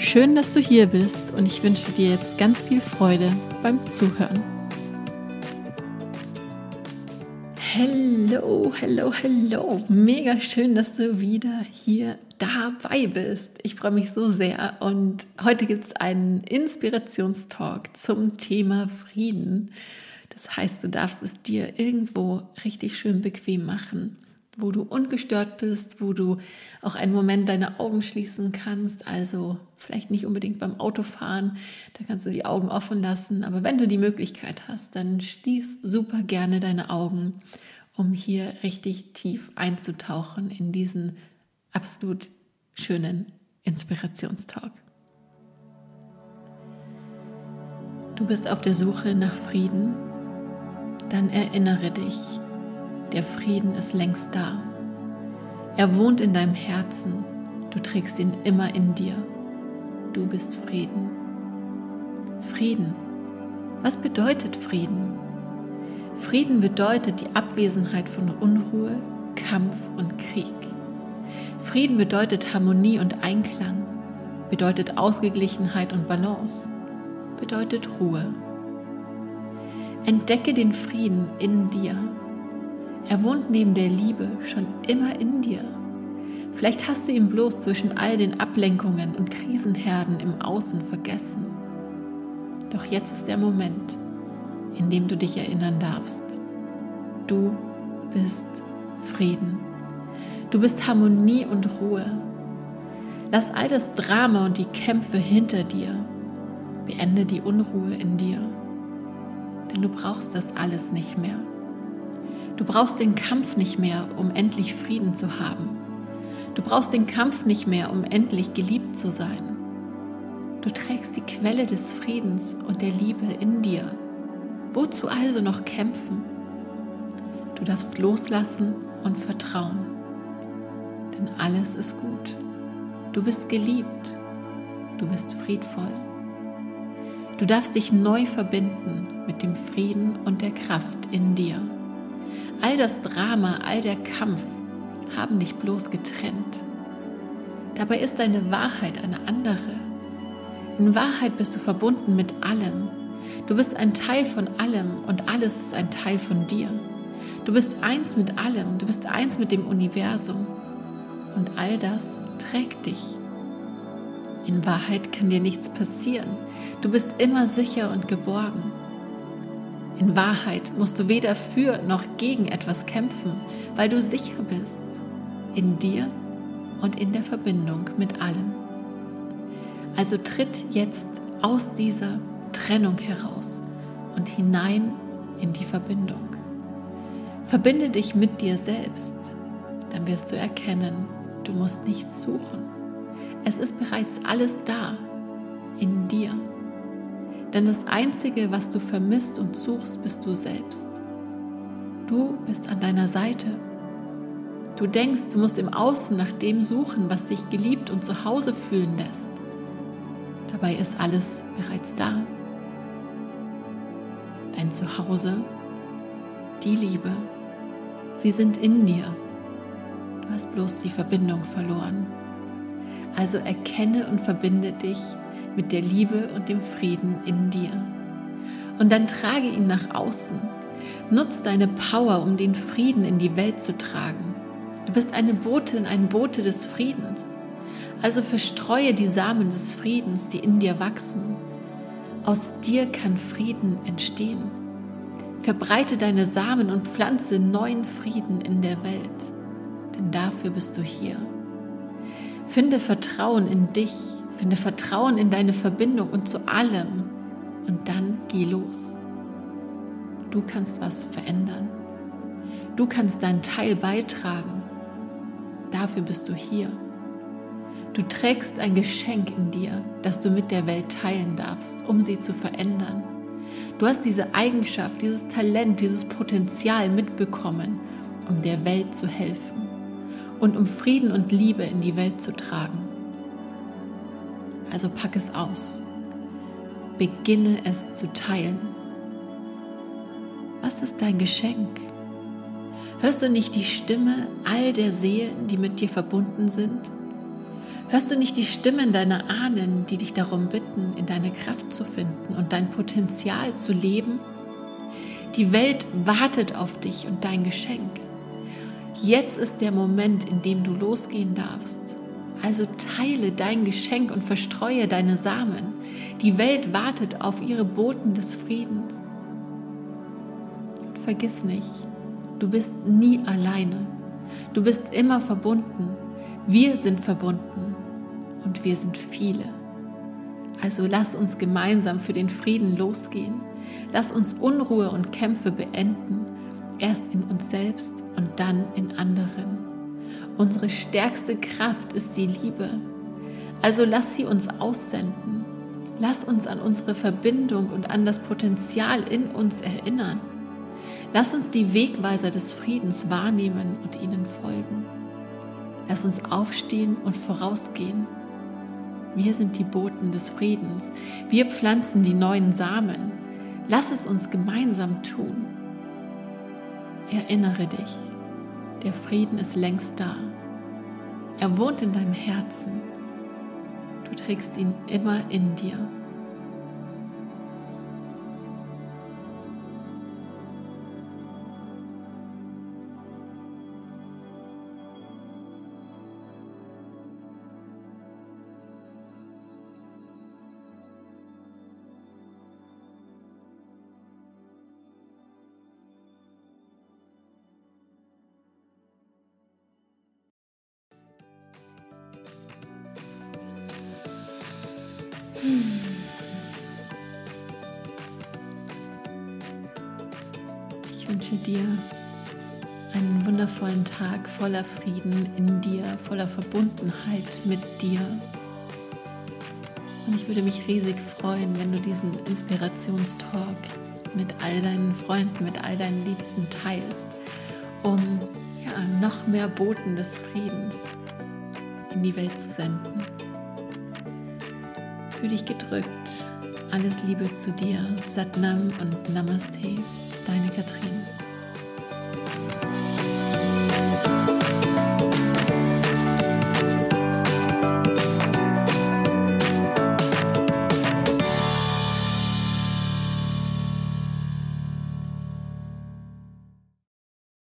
Schön, dass du hier bist und ich wünsche dir jetzt ganz viel Freude beim Zuhören. Hallo, hallo, hallo. Mega schön, dass du wieder hier dabei bist. Ich freue mich so sehr und heute gibt es einen Inspirationstalk zum Thema Frieden. Das heißt, du darfst es dir irgendwo richtig schön bequem machen wo du ungestört bist, wo du auch einen Moment deine Augen schließen kannst. Also vielleicht nicht unbedingt beim Autofahren, da kannst du die Augen offen lassen. Aber wenn du die Möglichkeit hast, dann schließ super gerne deine Augen, um hier richtig tief einzutauchen in diesen absolut schönen Inspirationstalk. Du bist auf der Suche nach Frieden? Dann erinnere dich, der Frieden ist längst da. Er wohnt in deinem Herzen. Du trägst ihn immer in dir. Du bist Frieden. Frieden. Was bedeutet Frieden? Frieden bedeutet die Abwesenheit von Unruhe, Kampf und Krieg. Frieden bedeutet Harmonie und Einklang, bedeutet Ausgeglichenheit und Balance, bedeutet Ruhe. Entdecke den Frieden in dir er wohnt neben der Liebe schon immer in dir. Vielleicht hast du ihn bloß zwischen all den Ablenkungen und Krisenherden im Außen vergessen. Doch jetzt ist der Moment, in dem du dich erinnern darfst. Du bist Frieden. Du bist Harmonie und Ruhe. Lass all das Drama und die Kämpfe hinter dir. Beende die Unruhe in dir. Denn du brauchst das alles nicht mehr. Du brauchst den Kampf nicht mehr, um endlich Frieden zu haben. Du brauchst den Kampf nicht mehr, um endlich geliebt zu sein. Du trägst die Quelle des Friedens und der Liebe in dir. Wozu also noch kämpfen? Du darfst loslassen und vertrauen. Denn alles ist gut. Du bist geliebt. Du bist friedvoll. Du darfst dich neu verbinden mit dem Frieden und der Kraft in dir. All das Drama, all der Kampf haben dich bloß getrennt. Dabei ist deine Wahrheit eine andere. In Wahrheit bist du verbunden mit allem. Du bist ein Teil von allem und alles ist ein Teil von dir. Du bist eins mit allem, du bist eins mit dem Universum und all das trägt dich. In Wahrheit kann dir nichts passieren. Du bist immer sicher und geborgen. In Wahrheit musst du weder für noch gegen etwas kämpfen, weil du sicher bist in dir und in der Verbindung mit allem. Also tritt jetzt aus dieser Trennung heraus und hinein in die Verbindung. Verbinde dich mit dir selbst, dann wirst du erkennen, du musst nichts suchen. Es ist bereits alles da in dir. Denn das Einzige, was du vermisst und suchst, bist du selbst. Du bist an deiner Seite. Du denkst, du musst im Außen nach dem suchen, was dich geliebt und zu Hause fühlen lässt. Dabei ist alles bereits da. Dein Zuhause, die Liebe, sie sind in dir. Du hast bloß die Verbindung verloren. Also erkenne und verbinde dich mit der Liebe und dem Frieden in dir. Und dann trage ihn nach außen. Nutz deine Power, um den Frieden in die Welt zu tragen. Du bist eine Botin, ein Bote des Friedens. Also verstreue die Samen des Friedens, die in dir wachsen. Aus dir kann Frieden entstehen. Verbreite deine Samen und pflanze neuen Frieden in der Welt, denn dafür bist du hier. Finde Vertrauen in dich Finde Vertrauen in deine Verbindung und zu allem. Und dann geh los. Du kannst was verändern. Du kannst deinen Teil beitragen. Dafür bist du hier. Du trägst ein Geschenk in dir, das du mit der Welt teilen darfst, um sie zu verändern. Du hast diese Eigenschaft, dieses Talent, dieses Potenzial mitbekommen, um der Welt zu helfen und um Frieden und Liebe in die Welt zu tragen. Also pack es aus. Beginne es zu teilen. Was ist dein Geschenk? Hörst du nicht die Stimme all der Seelen, die mit dir verbunden sind? Hörst du nicht die Stimmen deiner Ahnen, die dich darum bitten, in deine Kraft zu finden und dein Potenzial zu leben? Die Welt wartet auf dich und dein Geschenk. Jetzt ist der Moment, in dem du losgehen darfst. Also teile dein Geschenk und verstreue deine Samen. Die Welt wartet auf ihre Boten des Friedens. Und vergiss nicht, du bist nie alleine. Du bist immer verbunden. Wir sind verbunden und wir sind viele. Also lass uns gemeinsam für den Frieden losgehen. Lass uns Unruhe und Kämpfe beenden, erst in uns selbst und dann in anderen. Unsere stärkste Kraft ist die Liebe. Also lass sie uns aussenden. Lass uns an unsere Verbindung und an das Potenzial in uns erinnern. Lass uns die Wegweiser des Friedens wahrnehmen und ihnen folgen. Lass uns aufstehen und vorausgehen wir sind die Boten des Friedens. Wir pflanzen die neuen Samen. Lass es uns gemeinsam tun. Erinnere dich, der Frieden ist längst da. Er wohnt in deinem Herzen. Du trägst ihn immer in dir. Ich wünsche dir einen wundervollen Tag voller Frieden in dir, voller Verbundenheit mit dir. Und ich würde mich riesig freuen, wenn du diesen Inspirationstalk mit all deinen Freunden, mit all deinen Liebsten teilst, um ja, noch mehr Boten des Friedens in die Welt zu senden. Fühl dich gedrückt. Alles Liebe zu dir. Satnam und Namaste. Deine Katrin.